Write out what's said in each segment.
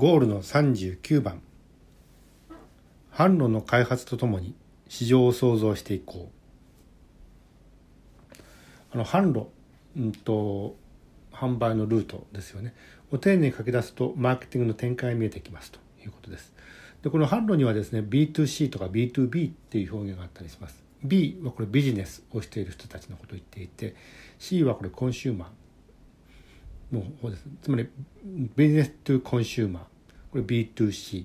ゴールの39番。販路の開発とともに市場を創造していこう。あの販路、うんと、販売のルートですよね。を丁寧に書き出すとマーケティングの展開が見えてきますと。いうことです。でこの販路にはですね B2C とか B2B っていう表現があったりします。B はこれビジネスをしている人たちのことを言っていて C はこれコンシューマーの方です。つまりビジネストゥコンシューマー。これ B2C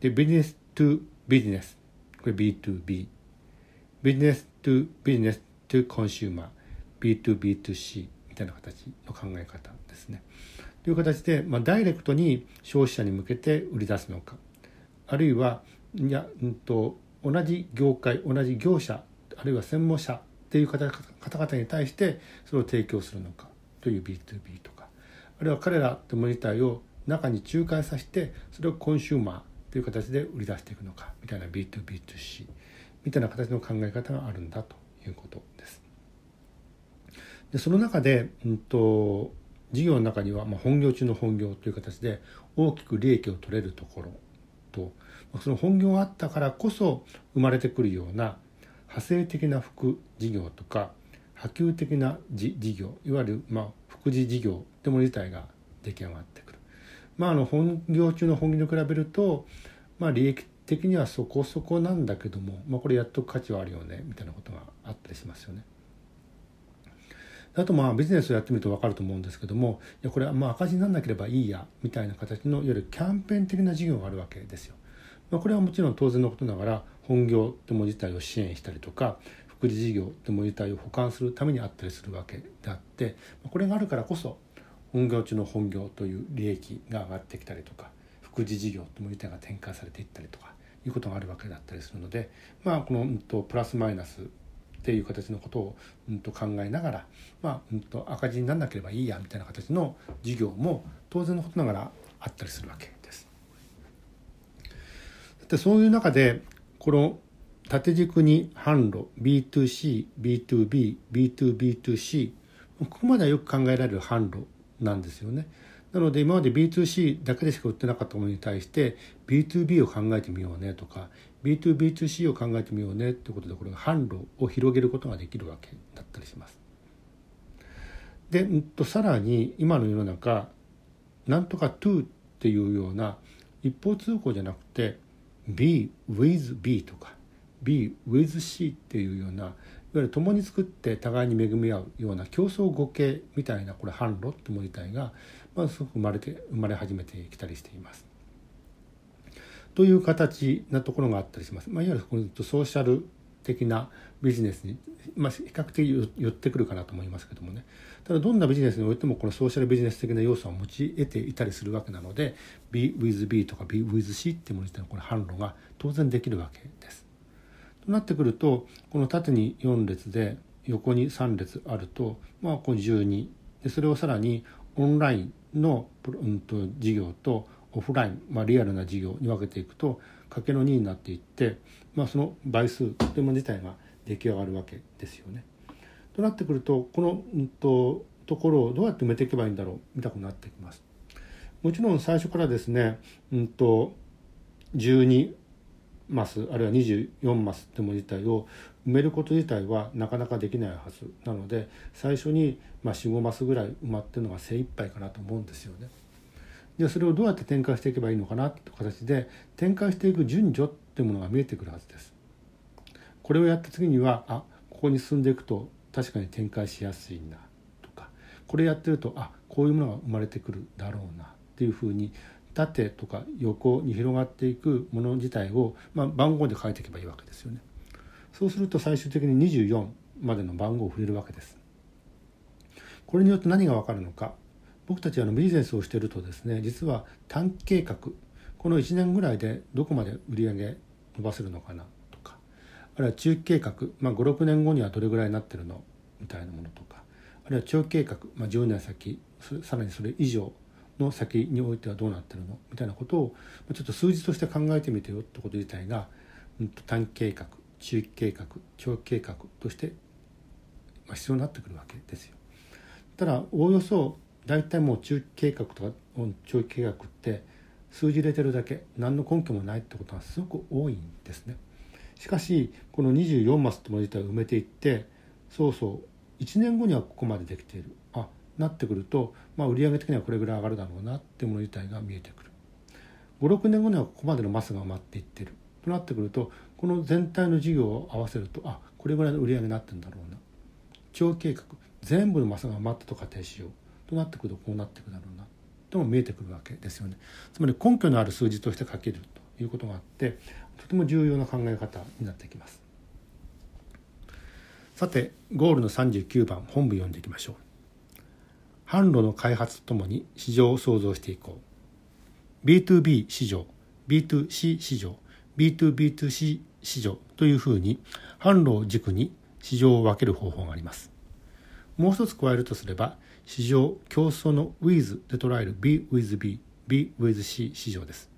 でビジネストゥビジネスこれ B2B ビジネストゥビジネストゥコンシューマー B2B2C みたいな形の考え方ですね。という形で、まあ、ダイレクトに消費者に向けて売り出すのか。あるいはいや、うんと、同じ業界同じ業者あるいは専門者っていう方々に対してそれを提供するのか。という B2B とか。あるいは彼らってモニターを中に仲介させてそれをコンシューマーという形で売り出していくのかみたいな B2B2C みたいな形の考え方があるんだということです。でその中で、うんと、事業の中には、まあ、本業中の本業という形で大きく利益を取れるところとその本業があったからこそ生まれてくるような派生的な副事業とか波及的な事業いわゆるまあ副次事業ってもの自体が出来上がってくる。まあ、あの本業中の本業に比べると、まあ、利益的にはそこそこなんだけども、まあ、これやっとく価値はあるよねみたいなことがあったりしますよね。あとまあビジネスをやってみると分かると思うんですけどもいやこれはまあ赤字にならなければいいやみたいな形のいわゆるキャンペーン的な事業があるわけですよ。まあ、これはもちろん当然のことながら本業っても自体を支援したりとか福祉事業っても自体を補完するためにあったりするわけであってこれがあるからこそ本業中の本業という利益が上がってきたりとか福祉事業っても自体が展開されていったりとかいうことがあるわけだったりするのでまあこの、うん、とプラスマイナスっていう形のことを、うん、と考えながら、まあうん、と赤字にならなければいいやみたいな形の事業も当然のことながらあったりするわけです。でそういう中でこの縦軸に販路 B2CB2BB2B2C ここまではよく考えられる販路なんですよね。なので今まで B2C だけでしか売ってなかったものに対して B2B を考えてみようねとか B2B2C を考えてみようねってことでこれが販路を広げることができるわけだったりします。で、うんと、さらに今の世の中なんとか to っていうような一方通行じゃなくて B with B とか B with C っていうようないわゆる共に作って互いに恵み合うような競争互恵みたいなこれ販路ってもの自体が、まあ、すごく生まれて生まれ始めてきたりしています。という形なところがあったりします。まあ、いわゆるこのソーシャル的なビジネスに、まあ、比較的寄ってくるかなと思いますけどもねただどんなビジネスにおいてもこのソーシャルビジネス的な要素を持ち得ていたりするわけなので B with B とか B with C っていうもの自体のこの販路が当然できるわけです。となってくるとこの縦に4列で横に3列あるとまあこの12でそれをさらにオンラインの、うんと、事業とオフライン、まあ、リアルな事業に分けていくと掛けの2になっていって、まあ、その倍数というもの自体が出来上がるわけですよね。となってくるとこの、うんと、ところをどうやって埋めていけばいいんだろう見たくなってきます。もちろん最初からですね、うんと、12マスあるいは24マスっても自体を埋めること自体はなかなかできないはずなので最初にま45マスぐらい埋まってるのが精一杯かなと思うんですよね。でそれをどうやって展開していけばいいのかなって形で展開していく順序ってものが見えてくるはずです。これをやった次にはあここに進んでいくと確かに展開しやすいなとかこれやってるとあこういうものが生まれてくるだろうなっていうふうに縦とか横に広がっていくもの自体を、まあ、番号で書いていけばいいわけですよね。そうすると最終的に24までの番号を触れるわけです。これによって何が分かるのか。僕たちあのビジネスをしているとですね実は短期計画。この1年ぐらいでどこまで売り上げ伸ばせるのかなとか。あるいは中期計画、まあ、56年後にはどれぐらいになってるのみたいなものとか。あるいは長期計画、まあ、10年先。さらにそれ以上。の先においてはどうなってるの？みたいなことをちょっと数字として考えてみてよってこと自体が短期計画中期計画長期計画として必要になってくるわけですよ。ただおおよそ大体もう中期計画とか長期計画って数字入れてるだけ何の根拠もないってことがすごく多いんですね。しかしこの24マスってもの自体を埋めていってそうそう1年後にはここまでできているあなってくると、まあ、売上的にはこれぐらい上がるだろうなっていうもの自体が見えてくる。56年後にはここまでのマスが埋まっていってる。となってくるとこの全体の事業を合わせるとあこれぐらいの売り上げになってるんだろうな。長計画全部のマスが埋まったと仮定しよう。となってくるとこうなっていくだろうな。とも見えてくるわけですよね。つまり根拠のある数字として書けるということがあってとても重要な考え方になってきます。さてゴールの39番本部読んでいきましょう。販路の開発とともに市場を創造していこう。B2B 市場 B2C 市場 B2B2C 市場というふうに販路を軸に市場を分ける方法があります。もう一つ加えるとすれば市場競争の with で捉える B with B B with C 市場です。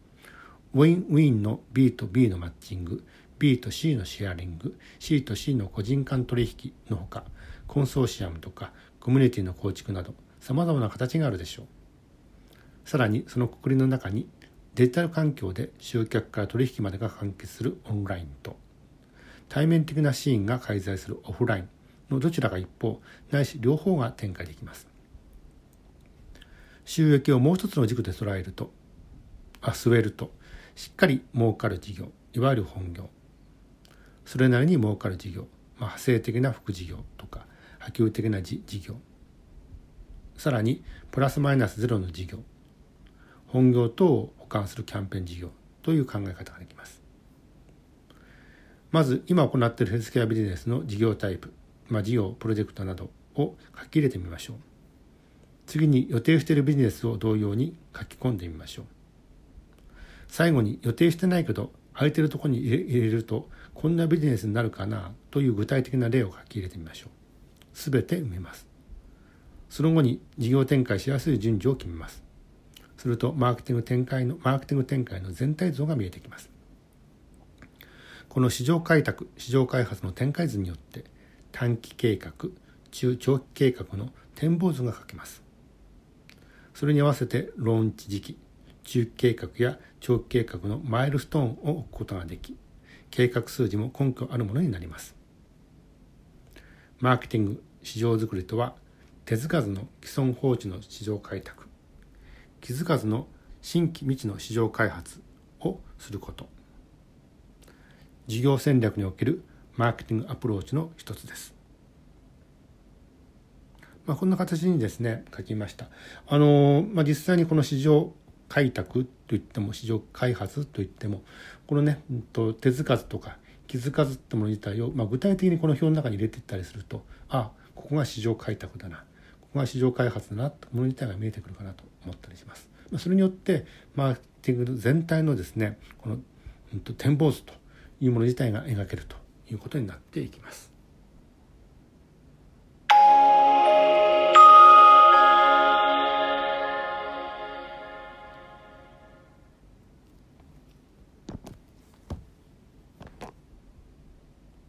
ウィンウィンの B と B のマッチング B と C のシェアリング C と C の個人間取引のほかコンソーシアムとかコミュニティの構築などさまざまな形があるでしょう。さらにそのくくりの中にデジタル環境で集客から取引までが完結するオンラインと対面的なシーンが介在するオフラインのどちらか一方ないし両方が展開できます。収益をもう一つの軸で捉えるとあ据えるとしっかり儲かる事業いわゆる本業それなりに儲かる事業、まあ、派生的な副事業とか波及的な事業さらにプラスマイナスゼロの事業。本業等を補完するキャンペーン事業。という考え方ができます。まず今行っているヘルスケアビジネスの事業タイプ、まあ、事業プロジェクトなどを書き入れてみましょう。次に予定しているビジネスを同様に書き込んでみましょう。最後に予定してないけど空いてるとこに入れるとこんなビジネスになるかなという具体的な例を書き入れてみましょう。すべて埋めます。その後に事業展開しやすい順序を決めます。するとマーケティング展開のマーケティング展開の全体像が見えてきます。この市場開拓市場開発の展開図によって短期計画中長期計画の展望図が書けます。それに合わせてローンチ時期中期計画や長期計画のマイルストーンを置くことができ計画数字も根拠あるものになります。マーケティング市場づくりとは手つかずの既存放置の市場開拓気づかずの新規未知の市場開発をすること事業戦略におけるマーケティングアプローチの一つです。まあ、こんな形にですね書きました。あのまあ、実際にこの市場開拓といっても市場開発といってもこのね、うん、と手づかずとか気づかずってもの自体を、まあ、具体的にこの表の中に入れていったりするとあここが市場開拓だなここが市場開発だなともの自体が見えてくるかなと思ったりします。まあ、それによってマーケティング全体のですねこの、うん、と展望図というもの自体が描けるということになっていきます。